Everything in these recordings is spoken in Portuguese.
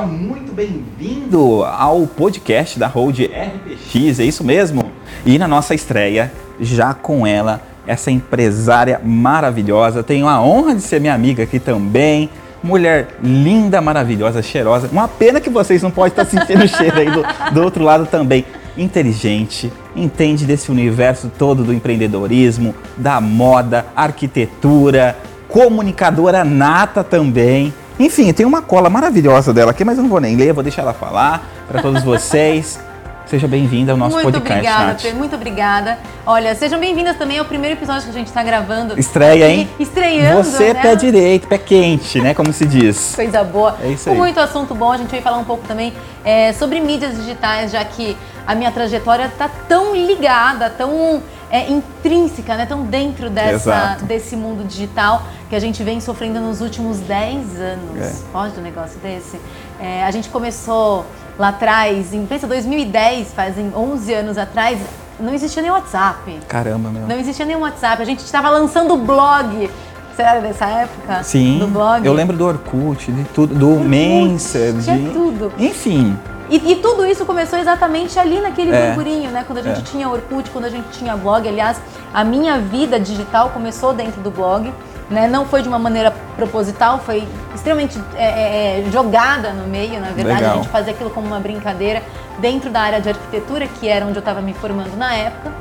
seja muito bem-vindo ao podcast da Hold RPX, é isso mesmo? E na nossa estreia, já com ela, essa empresária maravilhosa, tenho a honra de ser minha amiga aqui também, mulher linda, maravilhosa, cheirosa. Uma pena que vocês não podem estar sentindo o cheiro aí do, do outro lado também. Inteligente, entende desse universo todo do empreendedorismo, da moda, arquitetura, comunicadora nata também. Enfim, tem uma cola maravilhosa dela aqui, mas eu não vou nem ler, vou deixar ela falar para todos vocês. Seja bem-vinda ao nosso muito podcast. Obrigada, Nath. Fê, muito obrigada. Olha, sejam bem-vindas também ao primeiro episódio que a gente está gravando. Estreia, hein? Estreando. Você né? pé direito, pé quente, né? Como se diz. Coisa boa. É isso Com aí. muito assunto bom, a gente vai falar um pouco também é, sobre mídias digitais, já que a minha trajetória está tão ligada, tão é, intrínseca, né? tão dentro dessa, Exato. desse mundo digital que a gente vem sofrendo nos últimos 10 anos. É. Pode um negócio desse? É, a gente começou lá atrás, em pensa 2010, fazem 11 anos atrás, não existia nem WhatsApp. Caramba, meu. Não existia nem WhatsApp. A gente estava lançando o blog. Era dessa época? Sim, Do blog? eu lembro do Orkut, de tudo, do Mensa, tinha de... tudo. Enfim, E, e tudo isso começou exatamente ali naquele É. burburinho, né? Quando a gente É. tinha Orkut, quando a gente tinha blog. Aliás, a minha vida digital começou dentro do blog. Né? Não foi de uma maneira proposital, foi extremamente é, é, é, jogada no meio, na verdade. Legal. A gente fazia aquilo como uma brincadeira dentro da área de arquitetura, que era onde eu estava me formando na época.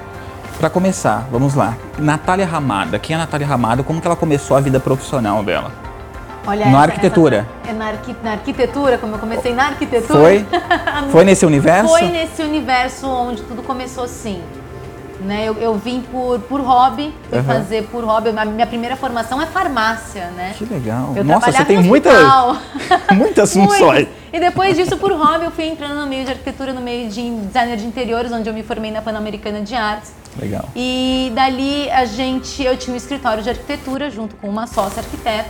Pra começar, vamos lá. Natália Ramada. Quem é a Natália Ramada? Como que ela começou a vida profissional dela? Olha Na arquitetura. essa- é na, arqui- na arquitetura, como eu comecei na arquitetura. Foi? Foi nesse universo? Foi nesse universo onde tudo começou assim. Né? Eu, eu vim por, por hobby, fui Aham. fazer por hobby. A minha primeira formação é farmácia, né? Que legal. Eu Nossa, você tem muita, muitas funções. E depois disso, por hobby, eu fui entrando no meio de arquitetura, no meio de designer de interiores, onde eu me formei na Pan-Americana de Artes. Legal. E dali a gente, eu tinha um escritório de arquitetura junto com uma sócia arquiteta.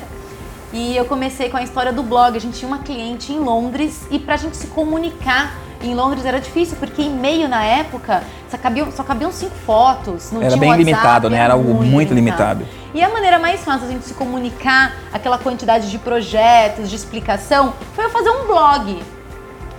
E eu comecei com a história do blog. A gente tinha uma cliente em Londres e pra gente se comunicar em Londres era difícil, porque e-mail na época só cabiam, só cabiam cinco fotos. Não Era tinha bem WhatsApp, limitado, né? Era algo muito limitado. E a maneira mais fácil da gente se comunicar, aquela quantidade de projetos, de explicação, foi eu fazer um blog.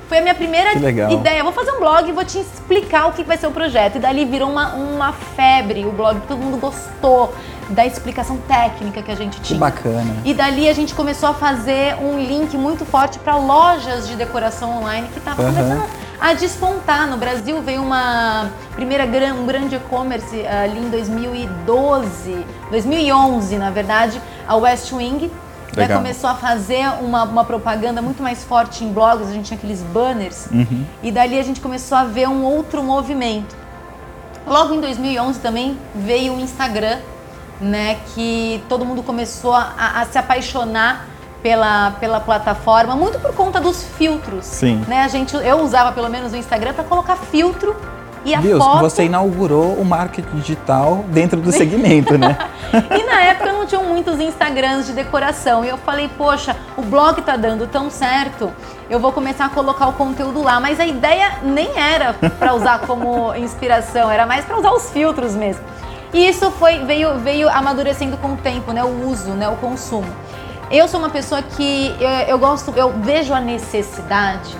Foi a minha primeira ideia. Vou fazer um blog e vou te explicar o que vai ser o projeto. E dali virou uma, uma febre o blog, todo mundo gostou da explicação técnica que a gente Que tinha. bacana. E dali a gente começou a fazer um link muito forte para lojas de decoração online que estavam Aham. começando a despontar. No Brasil veio uma primeira gran- um grande e-commerce ah, ali em 2012, 2011, na verdade, a West Wing. né, começou a fazer uma, uma propaganda muito mais forte em blogs, a gente tinha aqueles banners, Uhum. e dali a gente começou a ver um outro movimento. Logo em 2011 também veio o Instagram, né, que todo mundo começou a, a se apaixonar pela, pela plataforma, muito por conta dos filtros. Sim. Né? A gente, eu usava pelo menos o Instagram para colocar filtro e a Viu? foto. Você inaugurou o marketing digital dentro do segmento, né? E na época não tinham muitos Instagrams de decoração. E eu falei, poxa, o blog tá dando tão certo, eu vou começar a colocar o conteúdo lá. Mas a ideia nem era para usar como inspiração, era mais para usar os filtros mesmo. E isso foi, veio, veio amadurecendo com o tempo, né? O uso, né? O consumo. Eu sou uma pessoa que eu, eu gosto, eu vejo a necessidade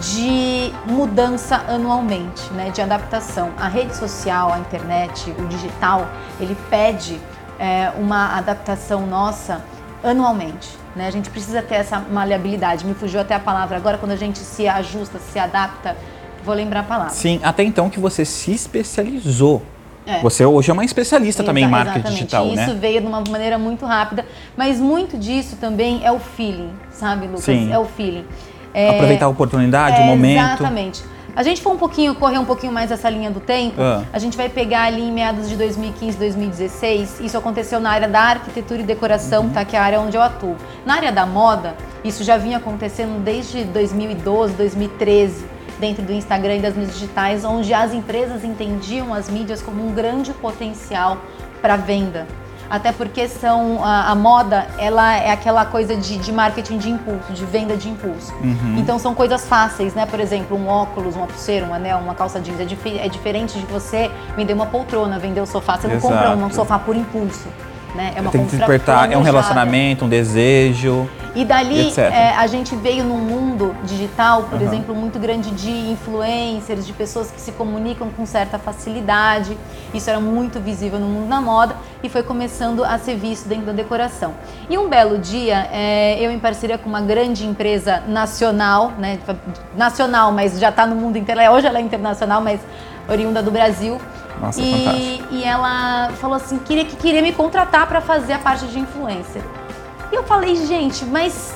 de mudança anualmente, né, de adaptação. A rede social, a internet, o digital, ele pede é, uma adaptação nossa anualmente. Né? A gente precisa ter essa maleabilidade. Me fugiu até a palavra agora, quando a gente se ajusta, se adapta, vou lembrar a palavra. Sim, até então que você se especializou. É. Você hoje é uma especialista também em Exa- marketing exatamente. digital, Isso né? veio de uma maneira muito rápida, mas muito disso também é o feeling, sabe, Lucas? Sim. É o feeling. É, Aproveitar a oportunidade, o é, momento. Exatamente. A gente for um pouquinho, correr um pouquinho mais essa linha do tempo, Ah. a gente vai pegar ali em meados de 2015, 2016. Isso aconteceu na área da arquitetura e decoração, Uhum. tá? Que é a área onde eu atuo. Na área da moda, isso já vinha acontecendo desde 2012, 2013, dentro do Instagram e das mídias digitais, onde as empresas entendiam as mídias como um grande potencial para venda. Até porque são a, a moda, ela é aquela coisa de, de marketing de impulso, de venda de impulso. Uhum. Então são coisas fáceis, né? Por exemplo, um óculos, uma pulseira, um anel, uma calça jeans. É, difi- é diferente de você vender uma poltrona, vender o sofá. Você não compra um Exato. sofá por impulso. né? É uma Tem que despertar, é um relacionamento, um desejo. E dali é, a gente veio num mundo digital, por Aham. exemplo, muito grande de influencers, de pessoas que se comunicam com certa facilidade. Isso era muito visível no mundo da moda e foi começando a ser visto dentro da decoração. E um belo dia, é, eu em parceria com uma grande empresa nacional, né, nacional, mas já está no mundo inteiro. Hoje ela é internacional, mas oriunda do Brasil. Nossa, e, fantástico. e ela falou assim, queria, que queria me contratar para fazer a parte de influencer. E eu falei, gente, mas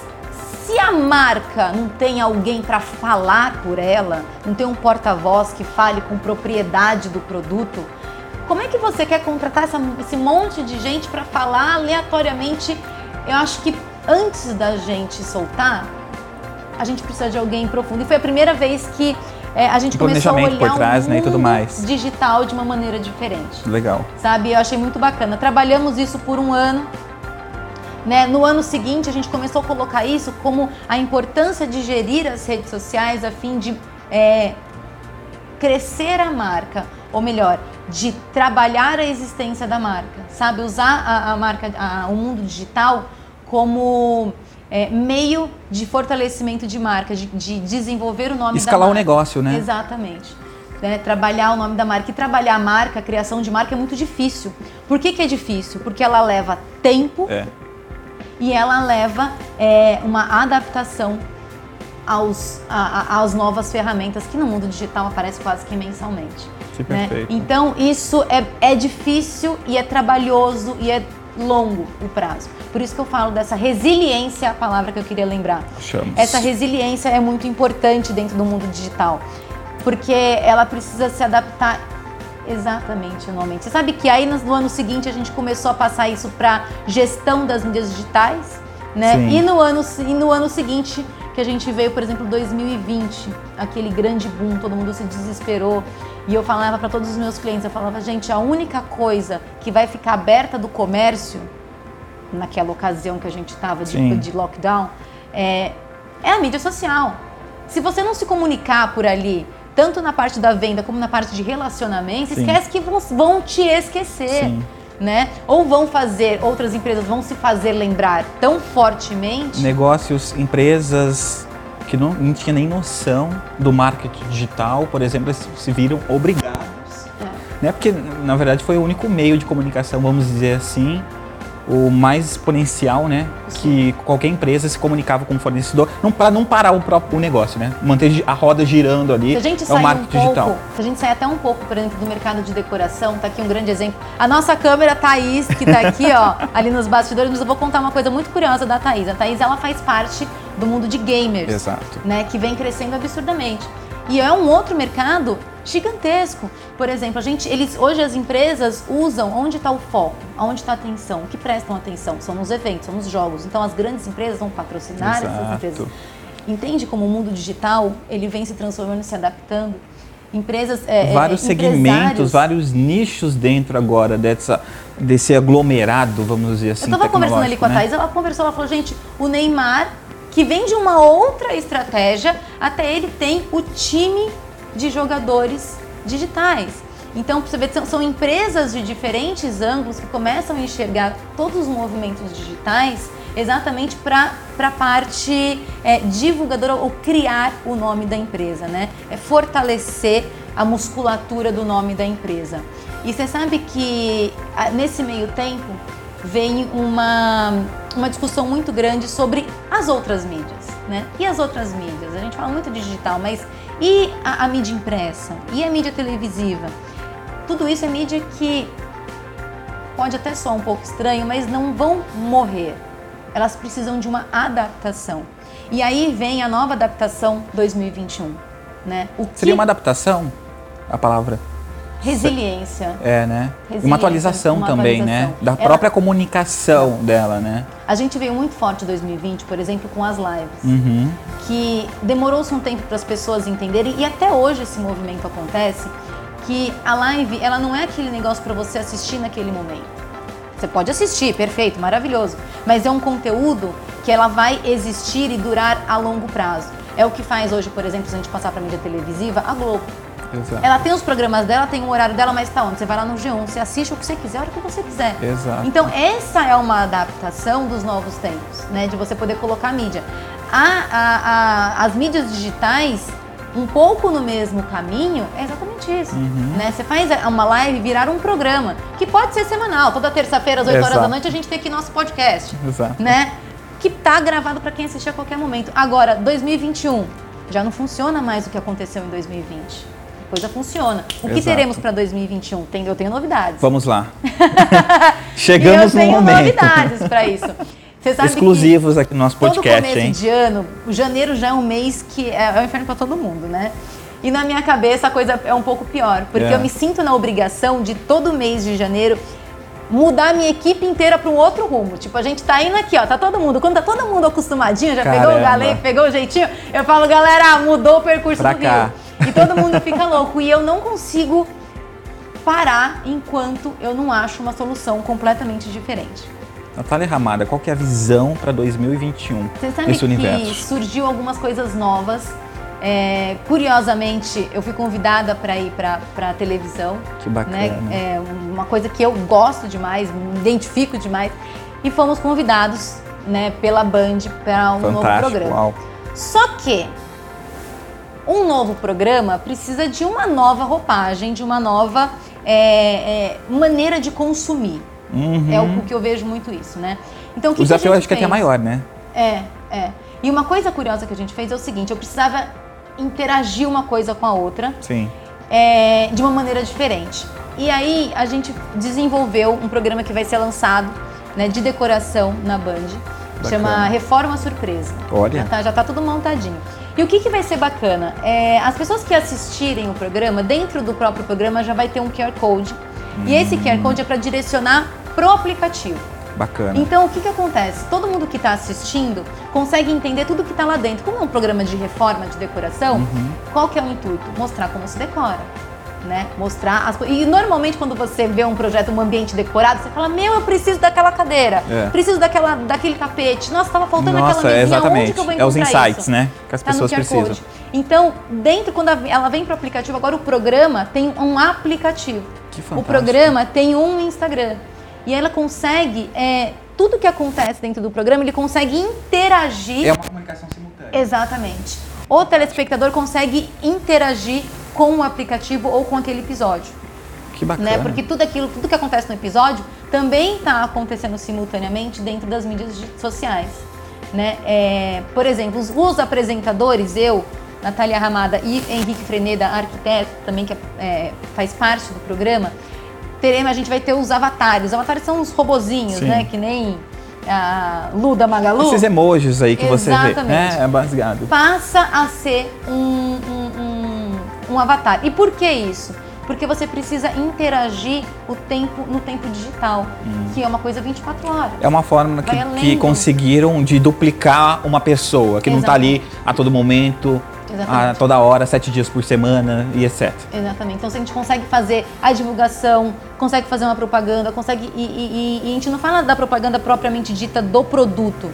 se a marca não tem alguém para falar por ela, não tem um porta-voz que fale com propriedade do produto, como é que você quer contratar essa- esse monte de gente para falar aleatoriamente? Eu acho que antes da gente soltar, a gente precisa de alguém profundo. E foi a primeira vez que é, a gente começou a planejamento por olhar trás, o né, tudo mundo mais. digital de uma maneira diferente Legal. sabe? Eu achei muito bacana. Trabalhamos isso por um ano. Né? No ano seguinte, a gente começou a colocar isso como a importância de gerir as redes sociais a fim de é, crescer a marca, ou melhor, de trabalhar a existência da marca, sabe? Usar a, a marca, a- o mundo digital como é, meio de fortalecimento de marca, de, de desenvolver o nome Escalar da o marca. negócio, né? Exatamente. Né, trabalhar o nome da marca. E trabalhar a marca, a criação de marca é muito difícil. Por que, que é difícil? Porque ela leva tempo É. e ela leva é, uma adaptação aos, a- a- às novas ferramentas que no mundo digital aparece quase que mensalmente. Que né? perfeito. Então isso é, é difícil e é trabalhoso e é longo o prazo. Por isso que eu falo dessa resiliência, a palavra que eu queria lembrar. Achamos. Essa resiliência é muito importante dentro do mundo digital, porque ela precisa se adaptar exatamente anualmente. Você sabe que aí no no ano seguinte a gente começou a passar isso para gestão das mídias digitais, né? Sim. E no ano e no ano seguinte que a gente veio, por exemplo, 2020, aquele grande boom, todo mundo se desesperou. E eu falava para todos os meus clientes, eu falava, gente, a única coisa que vai ficar aberta do comércio naquela ocasião que a gente estava de, de lockdown, é, é a mídia social. Se você não se comunicar por ali, tanto na parte da venda como na parte de relacionamento, Sim. esquece que vão, vão te esquecer. Sim. Né? Ou vão fazer, outras empresas vão se fazer lembrar tão fortemente. Negócios, empresas que não, não tinha nem noção do marketing digital, por exemplo, se viram obrigados. É. Né? Porque, na verdade, foi o único meio de comunicação, vamos dizer assim, o mais exponencial, né? Que qualquer empresa se comunicava com o fornecedor, não, para não parar o próprio o negócio, né? Manter a roda girando ali. Se a gente é o sair um marketing pouco, digital. se a gente sair até um pouco, por exemplo, do mercado de decoração, tá aqui um grande exemplo. A nossa câmera Thaís, que tá aqui, ó, ali nos bastidores, mas eu vou contar uma coisa muito curiosa da Thaís. A Thaís, ela faz parte do mundo de gamers. Exato. né, que vem crescendo absurdamente. E é um outro mercado gigantesco. Por exemplo, a gente, eles, hoje as empresas usam onde está o foco, aonde está a atenção, o que prestam atenção, são nos eventos, são nos jogos. Então as grandes empresas vão patrocinar essas Exato. empresas. Entende como o mundo digital ele vem se transformando, se adaptando? Empresas, é, é, vários segmentos, empresários- vários nichos dentro agora dessa, desse aglomerado, vamos dizer assim. Eu tava conversando ali com a tecnológico, Thaís, ela conversou, ela falou, gente, o Neymar, que vem de uma outra estratégia, até ele tem o time de jogadores digitais. Então, você ver, são, são empresas de diferentes ângulos que começam a enxergar todos os movimentos digitais exatamente para a parte é, divulgadora ou criar o nome da empresa, né? É fortalecer a musculatura do nome da empresa. E você sabe que nesse meio tempo vem uma, uma discussão muito grande sobre as outras mídias, né? E as outras mídias? A gente fala muito de digital, mas e a, a mídia impressa? E a mídia televisiva? Tudo isso é mídia que pode até soar um pouco estranho, mas não vão morrer. Elas precisam de uma adaptação. E aí vem a nova adaptação 2021, né? O que Seria uma adaptação, a palavra. Resiliência. É, né? Resiliência, uma atualização uma também, né? atualização. Da Ela- própria comunicação dela, né? A gente veio muito forte em 2020, por exemplo, com as lives. Uhum. que demorou-se um tempo para as pessoas entenderem e até hoje esse movimento acontece que a live ela não é aquele negócio para você assistir naquele momento. Você pode assistir, perfeito, maravilhoso, mas é um conteúdo que ela vai existir e durar a longo prazo. É o que faz hoje, por exemplo, se a gente passar para mídia televisiva, a Globo. Exato. Ela tem os programas dela, tem o horário dela, mas tá onde? Você vai lá no G1, você assiste o que você quiser, a hora que você quiser. Exato. Então, essa é uma adaptação dos novos tempos, né? De você poder colocar mídia. A, a, a, as mídias digitais, um pouco no mesmo caminho, é exatamente isso. Uhum. Né? Você faz uma live virar um programa, que pode ser semanal. Toda terça-feira, às 8 horas da Exato. noite, a gente tem aqui nosso podcast. Exato. Né? Que tá gravado para quem assistir a qualquer momento. Agora, 2021, já não funciona mais o que aconteceu em 2020. Coisa funciona. O que Exato. teremos para 2021? Tem, eu tenho novidades. Vamos lá. Chegamos eu no tenho momento. novidades para isso. Você sabe Exclusivos aqui no nosso que todo podcast, começo hein? de ano, o janeiro já é um mês que é, é um inferno para todo mundo, né? E na minha cabeça a coisa é um pouco pior, porque É. eu me sinto na obrigação de todo mês de janeiro mudar a minha equipe inteira para um outro rumo. Tipo, a gente tá indo aqui, ó, tá todo mundo, quando tá todo mundo acostumadinho, já pegou o Caramba. galê, pegou o jeitinho, eu falo, galera, mudou o percurso Pra do cá. Rio. E todo mundo fica louco. E eu não consigo parar enquanto eu não acho uma solução completamente diferente. Natália Ramada, qual que é a visão para 2021 Você sabe nesse que universo? surgiu algumas coisas novas. É, curiosamente, eu fui convidada para ir para a televisão. Que bacana. Né? É uma coisa que eu gosto demais, me identifico demais. E fomos convidados né, pela Band para um novo Fantástico, programa. uau. Só que um novo programa precisa de uma nova roupagem, de uma nova é, é, maneira de consumir. Uhum. É o que eu vejo muito isso, né? Então, o que o que desafio eu gente acho que é até maior, né? É, é. E uma coisa curiosa que a gente fez é o seguinte: eu precisava interagir uma coisa com a outra Sim. é, de uma maneira diferente. E aí a gente desenvolveu um programa que vai ser lançado né, de decoração na Band. Chama Reforma Surpresa. Olha. Já tá, já tá tudo montadinho. E o que, que vai ser bacana? É, as pessoas que assistirem o programa, dentro do próprio programa já vai ter um QR Code. E esse QR Code é para direcionar pro aplicativo. Bacana. Então, o que, que acontece? Todo mundo que está assistindo consegue entender tudo que está lá dentro. Como é um programa de reforma, de decoração, Uhum. qual que é o intuito? Mostrar como se decora. Né? Mostrar as coisas. E normalmente quando você vê um projeto, um ambiente decorado, você fala, meu, eu preciso daquela cadeira, É. preciso daquela, daquele tapete. Nossa, tava faltando Nossa, aquela mesinha. exatamente. Onde que eu vou É os encontrar insights, isso? né? Que as Tá pessoas precisam. Code. Então, dentro, quando ela vem para o aplicativo, agora o programa tem um aplicativo. Que O fantástico. programa tem um Instagram. E ela consegue, é, tudo que acontece dentro do programa, ele consegue interagir. É uma comunicação simultânea. Exatamente. O telespectador consegue interagir com o aplicativo ou com aquele episódio. Que bacana. Né? Porque tudo aquilo, tudo que acontece no episódio também está acontecendo simultaneamente dentro das mídias di- sociais. Né? É, por exemplo, os, os apresentadores, eu, Natália Ramada e Henrique Freneda, arquiteto, também que é, faz parte do programa, teremos, a gente vai ter os avatares. Os avatares são os robozinhos, Sim. né? Que nem a Luda Magalu. Esses emojis aí que você vê, Exatamente. né? É baseado. passa a ser um, um, avatar. E por que isso? Porque você precisa interagir o tempo no tempo digital, que é uma coisa 24 horas. É uma forma que, que conseguiram de duplicar uma pessoa, que não tá ali a todo momento, a Exatamente. toda hora, sete dias por semana e etc. Exatamente. Então, se a gente consegue fazer a divulgação, consegue fazer uma propaganda, consegue. E, e- e- e a gente não fala da propaganda propriamente dita do produto.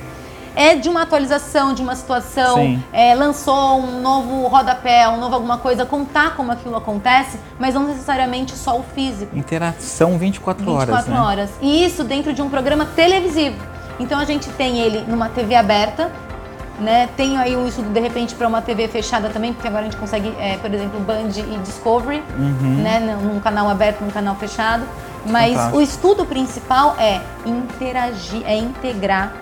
É de uma atualização, de uma situação, é, lançou um novo rodapé, um novo alguma coisa, contar como aquilo acontece, mas não necessariamente só o físico. Interação 24, 24 horas, né? horas. E isso dentro de um programa televisivo. Então a gente tem ele numa TV aberta, né? Tem aí um estudo de repente para uma TV fechada também, porque agora a gente consegue, é, por exemplo, Band e Discovery, Uhum. né? Num num canal aberto, num canal fechado. Mas Fantástico. o estudo principal é interagir, é integrar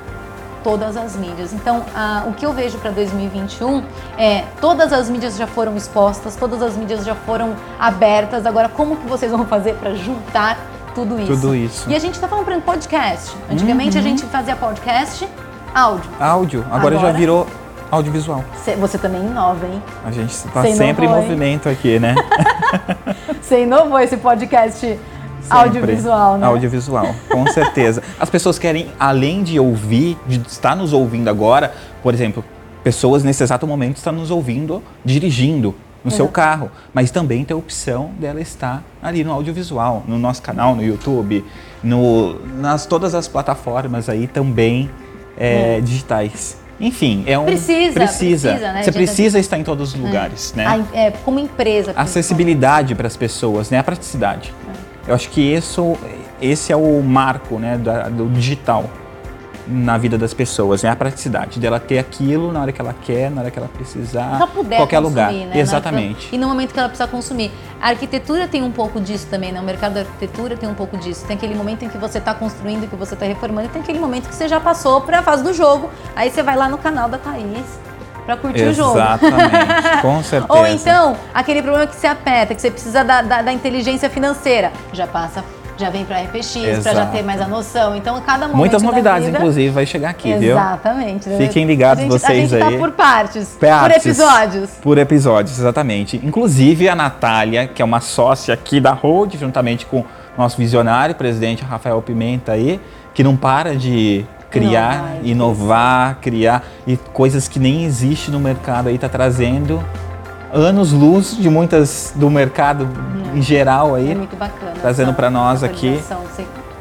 todas as mídias. Então, ah, o que eu vejo para 2021 é todas as mídias já foram expostas, todas as mídias já foram abertas. Agora, como que vocês vão fazer para juntar tudo isso? Tudo isso. E a gente está falando para podcast. Antigamente a Uhum. gente fazia podcast, áudio. Áudio, agora, já Agora- virou audiovisual. Cê- Você também inova, hein? A gente está sempre em movimento aqui, né? Você inovou esse podcast Sempre. audiovisual, né? Audiovisual, com certeza. As pessoas querem, além de ouvir, de estar nos ouvindo agora, por exemplo, pessoas nesse exato momento estão nos ouvindo dirigindo no seu Exato. carro, mas também tem a opção dela estar ali no audiovisual, no nosso canal, no YouTube, no, nas todas as plataformas aí também é, digitais. Enfim, é um. Precisa, Precisa. precisa, né, Você precisa estar em todos os lugares, né? A- é, como empresa. acessibilidade para as pessoas, né? A praticidade. Eu acho que isso, esse é o marco, né, do digital na vida das pessoas, né? A praticidade dela ter aquilo na hora que ela quer, na hora que ela precisar, Ela puder qualquer consumir, lugar. né? Exatamente. E no momento que ela precisa consumir. A arquitetura tem um pouco disso também, né? O mercado da arquitetura tem um pouco disso. Tem aquele momento em que você está construindo, que você está reformando, e tem aquele momento que você já passou para a fase do jogo. Aí você vai lá no canal da Thaís para curtir o jogo. Exatamente, com certeza. Ou então, aquele problema que você aperta, que você precisa da, da- da inteligência financeira. Já passa, já vem para RPX, para já ter mais a noção. Então, cada momento Muitas da novidades, vida- inclusive, vai chegar aqui, viu? Exatamente. Fiquem ligados gente, vocês A gente aí. tá por partes, por Partes. episódios. Por episódios, exatamente. Inclusive a Natália, que é uma sócia aqui da Hold, juntamente com o nosso visionário, presidente Rafael Pimenta aí, que não para de criar, Inovar, inovar, criar e coisas que nem existe no mercado aí tá trazendo anos luz de muitas do mercado em geral aí. É muito bacana. trazendo pra nós aqui.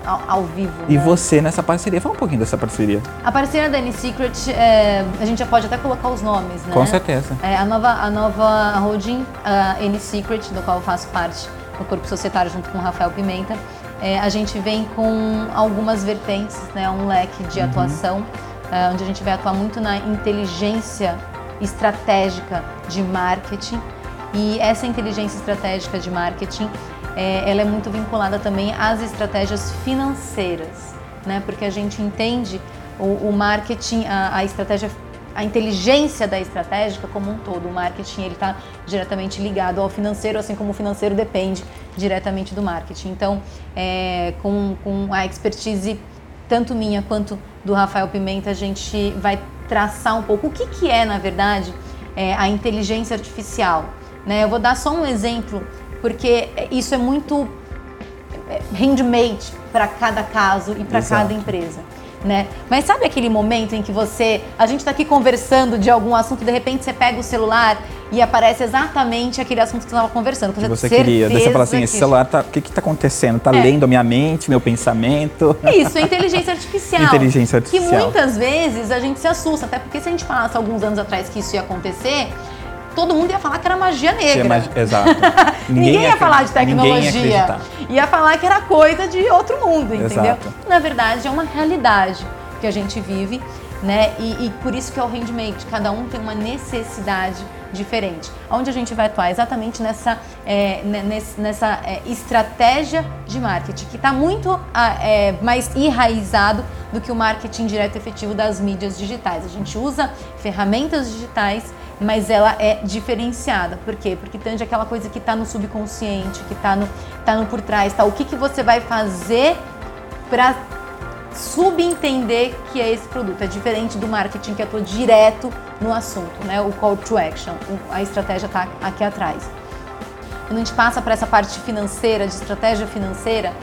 Ao, ao vivo. E né? você nessa parceria, fala um pouquinho dessa parceria. A parceria da Secret, é, a gente já pode até colocar os nomes, né? Com certeza. É, a nova, a nova holding, a Secret, do qual eu faço parte do corpo societário junto com o Rafael Pimenta, é, a gente vem com algumas vertentes, né, um leque de atuação, é, onde a gente vai atuar muito na inteligência estratégica de marketing. E essa inteligência estratégica de marketing, é, ela é muito vinculada também às estratégias financeiras, né? Porque a gente entende o, o marketing, a, a estratégia a inteligência da estratégica como um todo. O marketing ele está diretamente ligado ao financeiro, assim como o financeiro depende diretamente do marketing. Então, é, com, com a expertise tanto minha quanto do Rafael Pimenta, a gente vai traçar um pouco o que, que é, na verdade, é, a inteligência artificial. Né? Eu vou dar só um exemplo, porque isso é muito é, handmade para cada caso e para cada empresa. Né? Mas sabe aquele momento em que você, a gente está aqui conversando de algum assunto, de repente você pega o celular e aparece exatamente aquele assunto que você estava conversando. Que você queria. Daí você fala assim, esse que- celular tá. O que que tá acontecendo? Tá É. lendo a minha mente, meu pensamento. Isso, é inteligência artificial. Inteligência Que artificial. muitas vezes a gente se assusta, até porque se a gente falasse alguns anos atrás que isso ia acontecer, todo mundo ia falar que era magia é negra. mais- Exato. Ninguém, ia falar de ninguém ia tecnologia. acreditar. Ia falar que era coisa de outro mundo, entendeu? Exato. Na verdade, é uma realidade que a gente vive, né? E, e por isso que é o handmade. Cada um tem uma necessidade diferente. Onde a gente vai atuar? Exatamente nessa, é, nessa é, estratégia de marketing, que está muito é, mais enraizado do que o marketing direto efetivo das mídias digitais. A gente usa ferramentas digitais mas ela é diferenciada. Por quê? Porque tange aquela coisa que está no subconsciente, que está no, tá no por trás, tá? O que, que você vai fazer para subentender que é esse produto? É diferente do marketing que atua direto no assunto, né? O call to action, a estratégia está aqui atrás. Quando a gente passa para essa parte financeira, de estratégia financeira,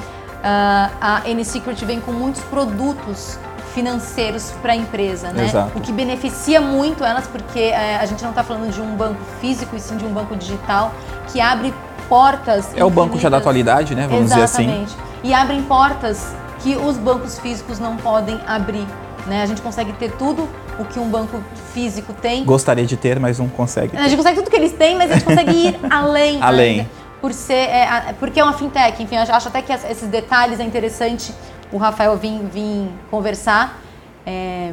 ah, a N-Secret vem com muitos produtos financeiros para a empresa, né? Exato. O que beneficia muito elas, porque eh, a gente não está falando de um banco físico, e sim de um banco digital, que abre portas. É o banco já da infinitas. atualidade, né? Vamos dizer assim. Exatamente. E abrem portas que os bancos físicos não podem abrir. Né? A gente consegue ter tudo o que um banco físico tem. Gostaria de ter, mas não consegue. A gente consegue tudo que eles têm, mas a gente consegue ir além. Além. ainda, Por ser, é, porque é uma fintech, enfim, acho até que es- esses detalhes é interessante o Rafael vir, vir conversar. é,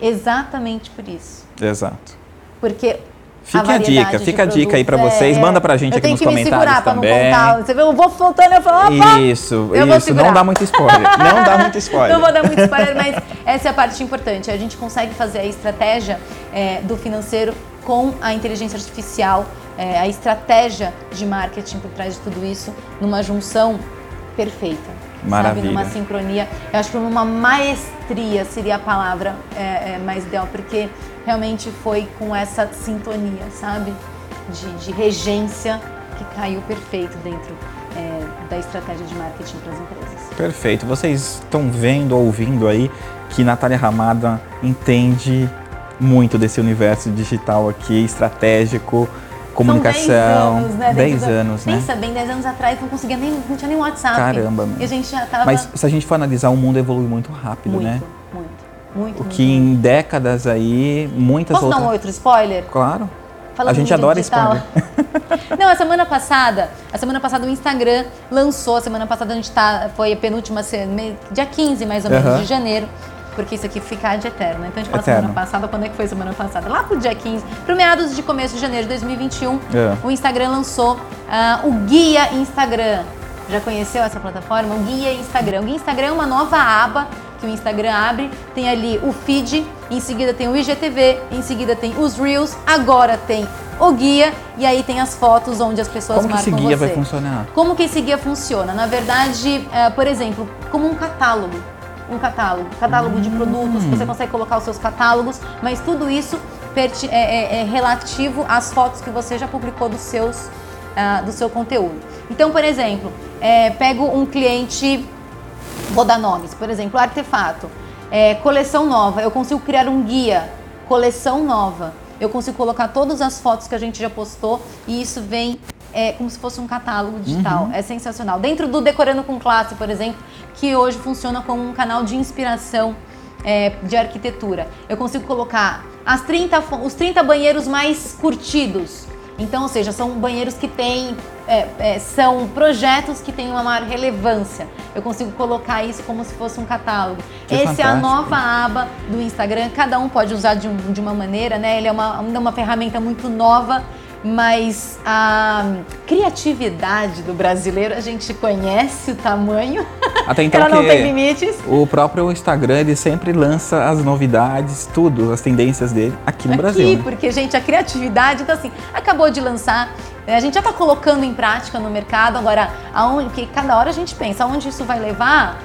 exatamente por isso. Exato. Porque Fica a variedade dica, fica a dica aí pra produtos, vocês. é, Manda pra gente aqui nos comentários segurar pra também. não contar. Você vê, eu vou faltando, eu falo, opa! Isso, isso. Não dá muito spoiler. Não dá muito spoiler. Não vou dar muito spoiler, mas essa é a parte importante. A gente consegue fazer a estratégia é, do financeiro com a inteligência artificial, é, a estratégia de marketing por trás de tudo isso, numa junção perfeita. Maravilha. Sabe, numa sincronia. Eu acho que numa maestria seria a palavra é, é, mais ideal, porque realmente foi com essa sintonia, sabe? De, de regência que caiu perfeito dentro é, da estratégia de marketing para as empresas. Perfeito. Vocês estão vendo, ouvindo aí que Natália Ramada entende muito desse universo digital aqui, estratégico, comunicação. São 10 anos, né? 10 Dentro da- anos, né? Pensa bem, 10 anos atrás não conseguia nem, não tinha nem WhatsApp. Caramba. E a gente já tava Mas se a gente for analisar, o mundo evolui muito rápido, muito, né? muito. Muito, O muito, que em décadas aí, muitas Posso outras. dar um outro spoiler? Claro. Falando a gente adora digital. spoiler. Não, a semana passada, a semana passada o Instagram lançou, a semana passada a gente tá, foi a penúltima, dia 15 mais ou menos de janeiro, porque isso aqui fica de eterno. né? Então a gente fala Eterno. semana passada, quando é que foi semana passada? Lá pro dia 15, pro meados de começo de janeiro de 2021, É. o Instagram lançou ah, o Guia Instagram. Já conheceu essa plataforma? O Guia Instagram. O Guia Instagram é uma nova aba que o Instagram abre. Tem ali o feed, em seguida tem o IGTV, em seguida tem os Reels, agora tem o guia e aí tem as fotos onde as pessoas Como que esse marcam guia você. vai funcionar? Como que esse guia funciona? Na verdade, é, por exemplo, como um catálogo. Um catálogo, catálogo de produtos, Hum. você consegue colocar os seus catálogos, mas tudo isso é, é- é relativo às fotos que você já publicou dos seus, ah, do seu conteúdo. Então, por exemplo, é, pego um cliente, vou dar nomes, por exemplo, artefato, é, coleção nova, eu consigo criar um guia, coleção nova. Eu consigo colocar todas as fotos que a gente já postou e isso vem é, como se fosse um catálogo digital. É sensacional. Dentro do Decorando com Classe, por exemplo, que hoje funciona como um canal de inspiração é, de arquitetura. Eu consigo colocar as 30, fo- os 30 banheiros mais curtidos. Então, ou seja, são banheiros que têm, é, é, são projetos que têm uma maior relevância. Eu consigo colocar isso como se fosse um catálogo. Que Essa é a nova aba do Instagram. Cada um pode usar de, um- de uma maneira, né? Ele é uma, uma ferramenta muito nova, mas a criatividade do brasileiro, a gente conhece o tamanho. Até então Ela não tem limites. o próprio Instagram ele sempre lança as novidades, tudo, as tendências dele aqui no aqui, Brasil. né? porque, gente, a criatividade, então assim, acabou de lançar, né, a gente já está colocando em prática no mercado, agora, aonde, que cada hora a gente pensa, aonde isso vai levar,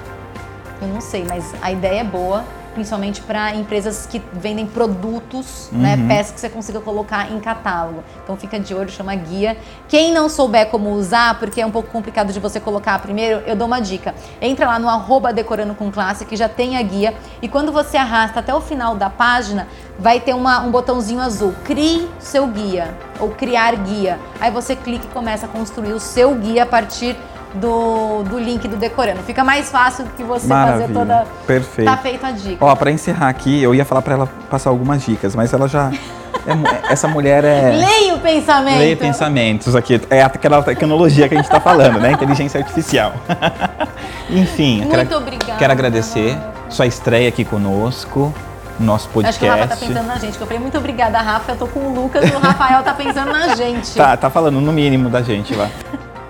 eu não sei, mas a ideia é boa, principalmente para empresas que vendem produtos, né, Uhum. peças que você consiga colocar em catálogo. Então fica de olho, chama guia. Quem não souber como usar, porque é um pouco complicado de você colocar primeiro, eu dou uma dica. Entra lá no arroba decorando com classe, que já tem a guia, e quando você arrasta até o final da página, vai ter uma- um botãozinho azul, crie seu guia, ou criar guia. Aí você clica e começa a construir o seu guia a partir do, do link do Decorando. Fica mais fácil do que você fazer Maravilha. toda... Perfeito. Tá feita a dica. Ó, pra encerrar aqui, eu ia falar pra ela passar algumas dicas, mas ela já. é mu- essa mulher é. Leia o pensamento. Leia pensamentos aqui. É aquela tecnologia que a gente tá falando, né? Inteligência artificial. Enfim, Muito quero, obrigada. quero agradecer sua estreia aqui conosco, no nosso Acho que o Rafa tá podcast. pensando na gente. que Eu falei, muito obrigada, Rafa. Eu tô com o Lucas e o Rafael tá pensando na gente. Tá, tá falando no mínimo da gente lá.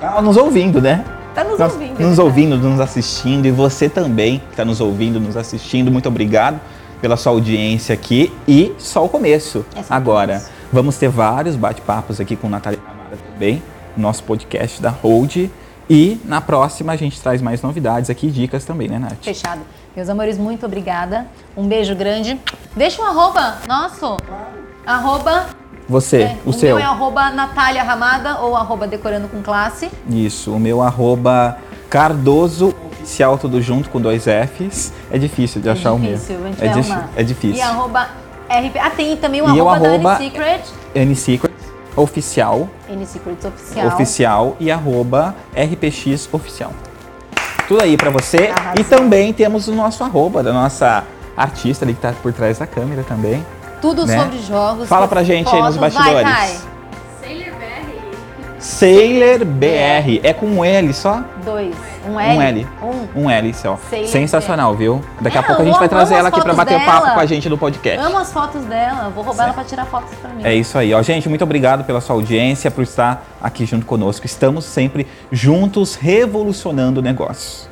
Tá nos ouvindo, né? Tá nos Nós- ouvindo. Nos ouvindo, nos assistindo. E você também que está nos ouvindo, nos assistindo. Muito obrigado pela sua audiência aqui. E só o começo. É só Agora, começo. vamos ter vários bate-papos aqui com Natália Camara também. no Nosso podcast da Hold. E na próxima a gente traz mais novidades aqui, dicas também, né, Nath? Fechado. Meus amores, muito obrigada. Um beijo grande. Deixa um arroba nosso. Arroba. Você, é, o, seu. meu é arroba Natália Ramada ou arroba Decorando com Classe. Isso, o meu arroba Cardoso Oficial, tudo junto com dois Fs. É difícil de achar é o meu. difícil, a gente É, vai difí- arrumar. é difícil. E arroba RP. Ah, tem também o E o arroba, arroba- da Secret. N-Secrets Oficial, N-Secrets Oficial. oficial e arroba RPX Oficial. Tudo aí pra você. Arrasou. E também temos o nosso arroba da nossa artista ali que tá por trás da câmera também. Tudo né? sobre jogos. Fala pra gente aí nos fotos. bastidores. Vai, Kai. Sailor BR. Sailor BR. É com um L só? Dois. Um L. Um L. Um. Um L só. Sailor Sensacional, viu? Daqui a É, pouco a gente vai trazer ela aqui pra fotos bater dela. papo com a gente no podcast. Amo as fotos dela. Vou roubar ela pra tirar fotos pra mim. É isso aí, ó. Gente, muito obrigado pela sua audiência, por estar aqui junto conosco. Estamos sempre juntos revolucionando negócios.